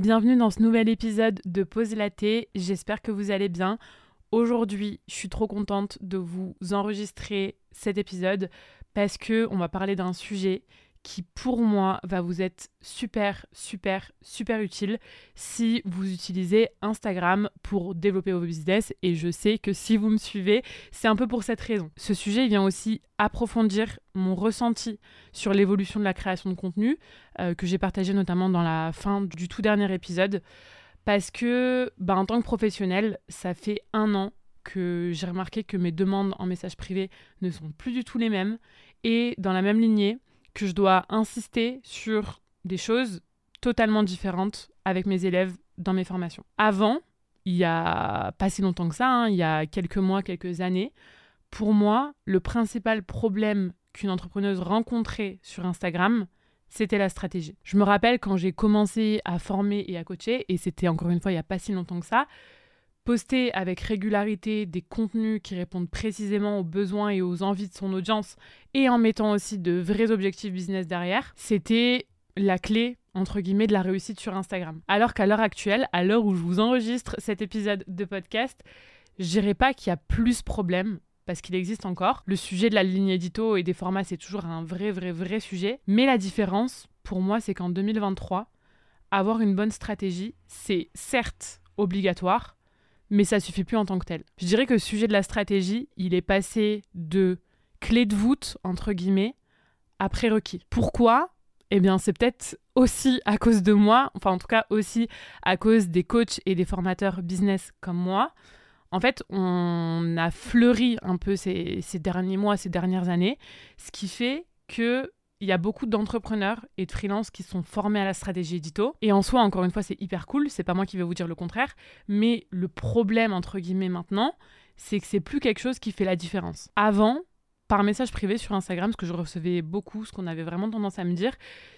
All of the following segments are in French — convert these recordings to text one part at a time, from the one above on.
Bienvenue dans ce nouvel épisode de Pause Laté. J'espère que vous allez bien. Aujourd'hui, je suis trop contente de vous enregistrer cet épisode parce que on va parler d'un sujet qui pour moi va vous être super, super, super utile si vous utilisez Instagram pour développer vos business. Et je sais que si vous me suivez, c'est un peu pour cette raison. Ce sujet vient aussi approfondir mon ressenti sur l'évolution de la création de contenu euh, que j'ai partagé notamment dans la fin du tout dernier épisode. Parce que, bah, en tant que professionnel, ça fait un an que j'ai remarqué que mes demandes en message privé ne sont plus du tout les mêmes. Et dans la même lignée, que je dois insister sur des choses totalement différentes avec mes élèves dans mes formations. Avant, il y a pas si longtemps que ça, hein, il y a quelques mois, quelques années, pour moi, le principal problème qu'une entrepreneuse rencontrait sur Instagram, c'était la stratégie. Je me rappelle quand j'ai commencé à former et à coacher, et c'était encore une fois il n'y a pas si longtemps que ça, poster avec régularité des contenus qui répondent précisément aux besoins et aux envies de son audience et en mettant aussi de vrais objectifs business derrière, c'était la clé entre guillemets de la réussite sur Instagram. Alors qu'à l'heure actuelle, à l'heure où je vous enregistre cet épisode de podcast, je dirais pas qu'il y a plus de problèmes parce qu'il existe encore. Le sujet de la ligne édito et des formats, c'est toujours un vrai, vrai, vrai sujet. Mais la différence, pour moi, c'est qu'en 2023, avoir une bonne stratégie, c'est certes obligatoire, mais ça suffit plus en tant que tel. Je dirais que le sujet de la stratégie, il est passé de clé de voûte, entre guillemets, à prérequis. Pourquoi? Eh bien, c'est peut-être aussi à cause de moi, enfin en tout cas aussi à cause des coachs et des formateurs business comme moi. En fait, on a fleuri un peu ces, ces derniers mois, ces dernières années, ce qui fait que il y a beaucoup d'entrepreneurs et de freelances qui sont formés à la stratégie édito. Et en soi, encore une fois, c'est hyper cool. C'est pas moi qui vais vous dire le contraire. Mais le problème, entre guillemets, maintenant, c'est que c'est plus quelque chose qui fait la différence. Avant, par message privé sur Instagram, ce que je recevais beaucoup, ce qu'on avait vraiment tendance à me dire,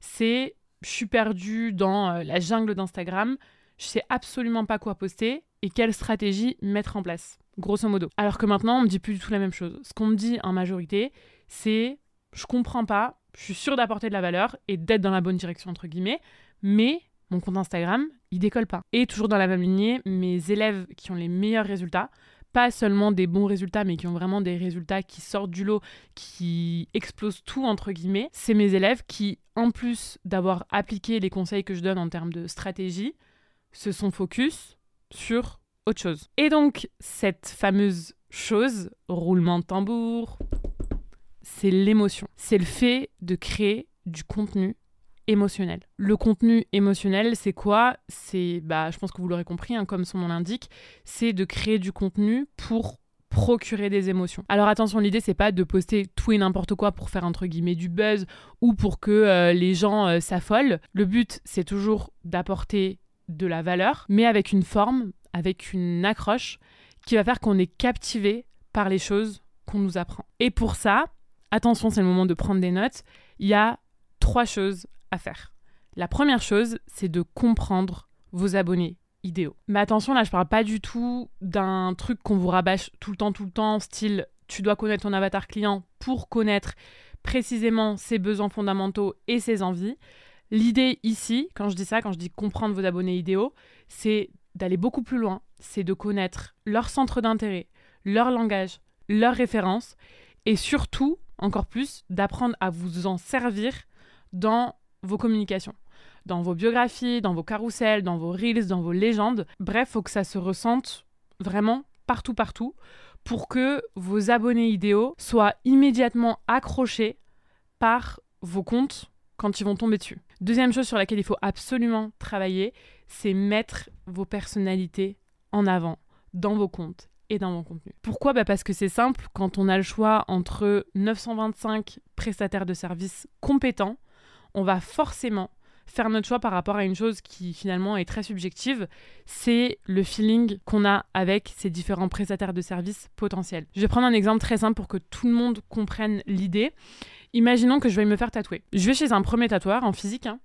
c'est je suis perdue dans euh, la jungle d'Instagram, je sais absolument pas quoi poster et quelle stratégie mettre en place, grosso modo. Alors que maintenant, on me dit plus du tout la même chose. Ce qu'on me dit en majorité, c'est je comprends pas, je suis sûre d'apporter de la valeur et d'être dans la bonne direction, entre guillemets, mais mon compte Instagram, il décolle pas. Et toujours dans la même lignée, mes élèves qui ont les meilleurs résultats, pas seulement des bons résultats, mais qui ont vraiment des résultats qui sortent du lot, qui explosent tout, entre guillemets, c'est mes élèves qui, en plus d'avoir appliqué les conseils que je donne en termes de stratégie, se sont focus sur autre chose. Et donc, cette fameuse chose, roulement de tambour, c'est l'émotion. C'est le fait de créer du contenu émotionnel. Le contenu émotionnel, c'est quoi? C'est, bah, je pense que vous l'aurez compris, hein, comme son nom l'indique, c'est de créer du contenu pour procurer des émotions. Alors attention, l'idée c'est pas de poster tout et n'importe quoi pour faire entre guillemets du buzz ou pour que euh, les gens euh, s'affolent. Le but c'est toujours d'apporter de la valeur, mais avec une forme, avec une accroche qui va faire qu'on est captivé par les choses qu'on nous apprend. Et pour ça, attention, c'est le moment de prendre des notes, il y a trois choses à faire. La première chose, c'est de comprendre vos abonnés idéaux. Mais attention, là, je parle pas du tout d'un truc qu'on vous rabâche tout le temps, tout le temps, style tu dois connaître ton avatar client pour connaître précisément ses besoins fondamentaux et ses envies. L'idée ici, quand je dis ça, quand je dis comprendre vos abonnés idéaux, c'est d'aller beaucoup plus loin, c'est de connaître leur centre d'intérêt, leur langage, leurs références et surtout encore plus, d'apprendre à vous en servir dans vos communications, dans vos biographies, dans vos carousels, dans vos reels, dans vos légendes. Bref, faut que ça se ressente vraiment partout, partout, pour que vos abonnés idéaux soient immédiatement accrochés par vos comptes quand ils vont tomber dessus. Deuxième chose sur laquelle il faut absolument travailler, c'est mettre vos personnalités en avant dans vos comptes et dans mon contenu. Pourquoi? Bah Parce que c'est simple, quand on a le choix entre 925 prestataires de services compétents, on va forcément faire notre choix par rapport à une chose qui finalement est très subjective, c'est le feeling qu'on a avec ces différents prestataires de services potentiels. Je vais prendre un exemple très simple pour que tout le monde comprenne l'idée. Imaginons que je vais me faire tatouer. Je vais chez un premier tatoueur en physique, hein,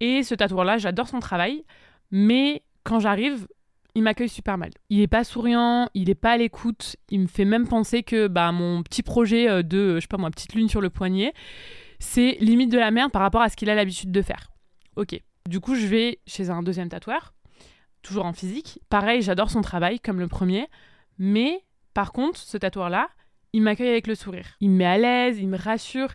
et ce tatoueur-là, j'adore son travail, mais quand j'arrive, il m'accueille super mal. Il est pas souriant, il est pas à l'écoute, il me fait même penser que bah, mon petit projet euh, de, je sais pas moi, petite lune sur le poignet, c'est limite de la merde par rapport à ce qu'il a l'habitude de faire. Ok. Du coup, je vais chez un deuxième tatoueur, toujours en physique. Pareil, j'adore son travail comme le premier, mais par contre, ce tatoueur-là, il m'accueille avec le sourire. Il me met à l'aise, il me rassure,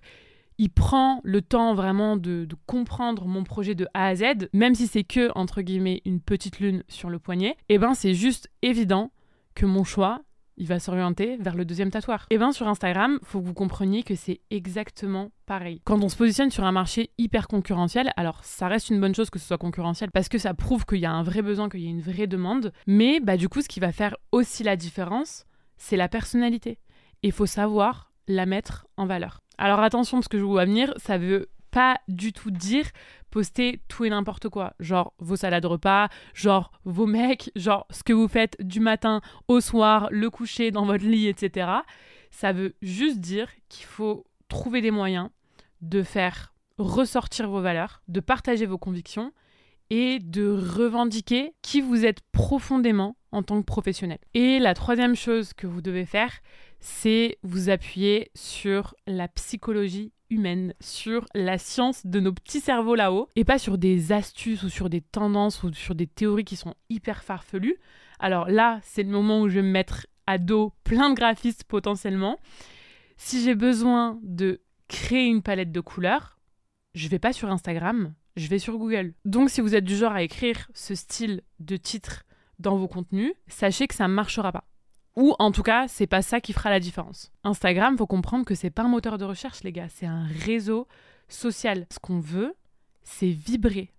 il prend le temps vraiment de, comprendre mon projet de A à Z, même si c'est que, entre guillemets, une petite lune sur le poignet, et eh ben c'est juste évident que mon choix, il va s'orienter vers le deuxième tatoueur. Et eh bien sur Instagram, faut que vous compreniez que c'est exactement pareil. Quand on se positionne sur un marché hyper concurrentiel, alors ça reste une bonne chose que ce soit concurrentiel parce que ça prouve qu'il y a un vrai besoin, qu'il y a une vraie demande, mais bah du coup ce qui va faire aussi la différence, c'est la personnalité. Il faut savoir la mettre en valeur. Alors attention, parce que je vous vois venir, ça veut pas du tout dire poster tout et n'importe quoi. Genre vos salades repas, genre vos mecs, genre ce que vous faites du matin au soir, le coucher dans votre lit, etc. Ça veut juste dire qu'il faut trouver des moyens de faire ressortir vos valeurs, de partager vos convictions et de revendiquer qui vous êtes profondément en tant que professionnel. Et la troisième chose que vous devez faire, c'est vous appuyer sur la psychologie humaine, sur la science de nos petits cerveaux là-haut, et pas sur des astuces ou sur des tendances ou sur des théories qui sont hyper farfelues. Alors là, c'est le moment où je vais me mettre à dos plein de graphistes potentiellement. Si j'ai besoin de créer une palette de couleurs, je vais pas sur Instagram, je vais sur Google. Donc si vous êtes du genre à écrire ce style de titre dans vos contenus, sachez que ça ne marchera pas. Ou en tout cas, c'est pas ça qui fera la différence. Instagram, faut comprendre que c'est pas un moteur de recherche, les gars, c'est un réseau social. Ce qu'on veut, c'est vibrer,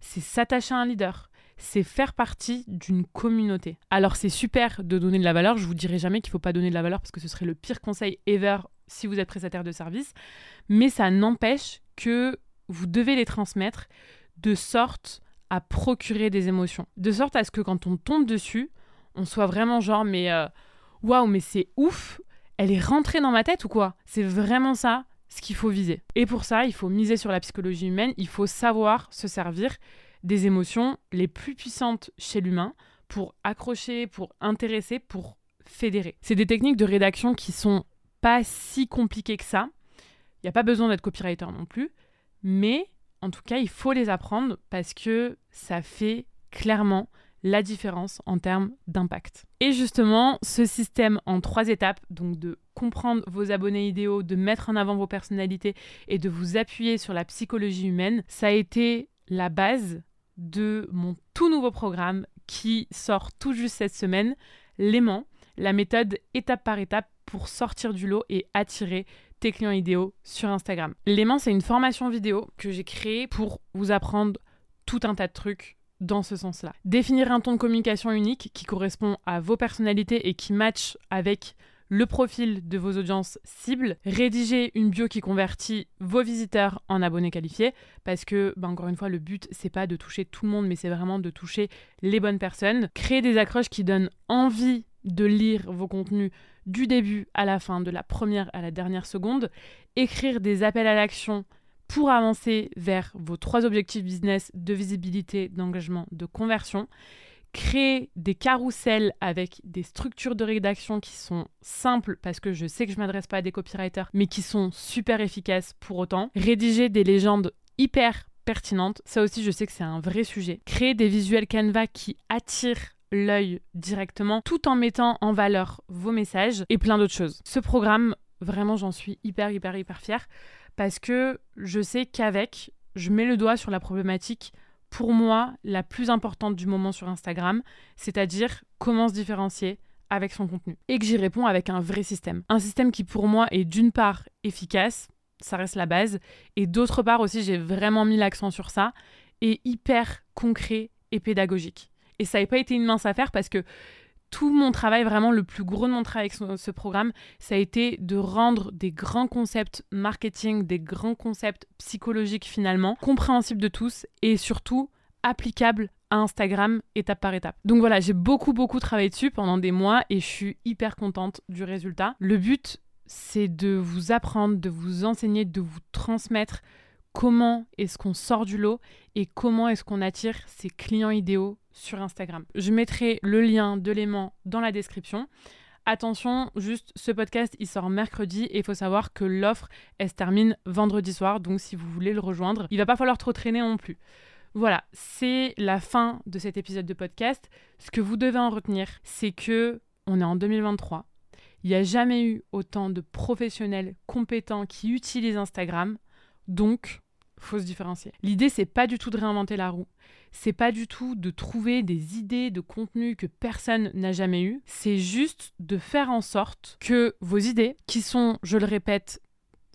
c'est s'attacher à un leader, c'est faire partie d'une communauté. Alors c'est super de donner de la valeur, je vous dirai jamais qu'il faut pas donner de la valeur parce que ce serait le pire conseil ever si vous êtes prestataire de service, mais ça n'empêche que vous devez les transmettre de sorte à procurer des émotions, de sorte à ce que quand on tombe dessus, on soit vraiment genre, mais euh, waouh, mais c'est ouf, elle est rentrée dans ma tête ou quoi? C'est vraiment ça ce qu'il faut viser. Et pour ça, il faut miser sur la psychologie humaine, il faut savoir se servir des émotions les plus puissantes chez l'humain pour accrocher, pour intéresser, pour fédérer. C'est des techniques de rédaction qui sont pas si compliquées que ça. Il n'y a pas besoin d'être copywriter non plus, mais en tout cas, il faut les apprendre parce que ça fait clairement la différence en termes d'impact. Et justement, ce système en trois étapes, donc de comprendre vos abonnés idéaux, de mettre en avant vos personnalités et de vous appuyer sur la psychologie humaine, ça a été la base de mon tout nouveau programme qui sort tout juste cette semaine, l'aimant, la méthode étape par étape pour sortir du lot et attirer tes clients idéaux sur Instagram. L'aimant, c'est une formation vidéo que j'ai créée pour vous apprendre tout un tas de trucs dans ce sens-là. Définir un ton de communication unique qui correspond à vos personnalités et qui match avec le profil de vos audiences cibles, rédiger une bio qui convertit vos visiteurs en abonnés qualifiés, parce que, bah, encore une fois, le but, c'est pas de toucher tout le monde, mais c'est vraiment de toucher les bonnes personnes, créer des accroches qui donnent envie de lire vos contenus du début à la fin, de la première à la dernière seconde, écrire des appels à l'action pour avancer vers vos trois objectifs business de visibilité, d'engagement, de conversion. Créer des carousels avec des structures de rédaction qui sont simples parce que je sais que je m'adresse pas à des copywriters, mais qui sont super efficaces pour autant. Rédiger des légendes hyper pertinentes, ça aussi je sais que c'est un vrai sujet. Créer des visuels Canva qui attirent l'œil directement tout en mettant en valeur vos messages et plein d'autres choses. Ce programme, vraiment j'en suis hyper hyper hyper fière parce que je sais qu'avec, je mets le doigt sur la problématique pour moi la plus importante du moment sur Instagram, c'est-à-dire comment se différencier avec son contenu. Et que j'y réponds avec un vrai système. Un système qui pour moi est d'une part efficace, ça reste la base, et d'autre part aussi j'ai vraiment mis l'accent sur ça, et hyper concret et pédagogique. Et ça n'a pas été une mince affaire parce que tout mon travail, vraiment le plus gros de mon travail avec ce, programme, ça a été de rendre des grands concepts marketing, des grands concepts psychologiques finalement, compréhensibles de tous et surtout applicables à Instagram étape par étape. Donc voilà, j'ai beaucoup beaucoup travaillé dessus pendant des mois et je suis hyper contente du résultat. Le but, c'est de vous apprendre, de vous enseigner, de vous transmettre comment est-ce qu'on sort du lot et comment est-ce qu'on attire ses clients idéaux sur Instagram. Je mettrai le lien de l'aimant dans la description. Attention, juste ce podcast, il sort mercredi et il faut savoir que l'offre, elle se termine vendredi soir. Donc si vous voulez le rejoindre, il va pas falloir trop traîner non plus. Voilà, c'est la fin de cet épisode de podcast. Ce que vous devez en retenir, c'est que on est en 2023. Il n'y a jamais eu autant de professionnels compétents qui utilisent Instagram. Donc, faut se différencier. L'idée, c'est pas du tout de réinventer la roue. C'est pas du tout de trouver des idées de contenu que personne n'a jamais eu. C'est juste de faire en sorte que vos idées, qui sont, je le répète,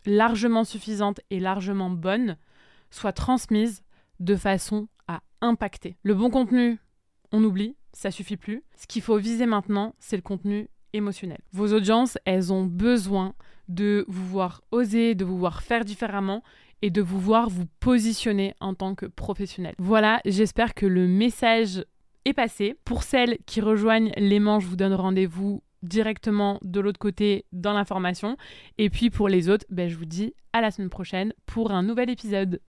largement suffisantes et largement bonnes, soient transmises de façon à impacter. Le bon contenu, on oublie, ça suffit plus. Ce qu'il faut viser maintenant, c'est le contenu émotionnel. Vos audiences, elles ont besoin de vous voir oser, de vous voir faire différemment et de vous voir vous positionner en tant que professionnel. Voilà, j'espère que le message est passé. Pour celles qui rejoignent l'aimant, je vous donne rendez-vous directement de l'autre côté dans l'information. Et puis pour les autres, ben, je vous dis à la semaine prochaine pour un nouvel épisode.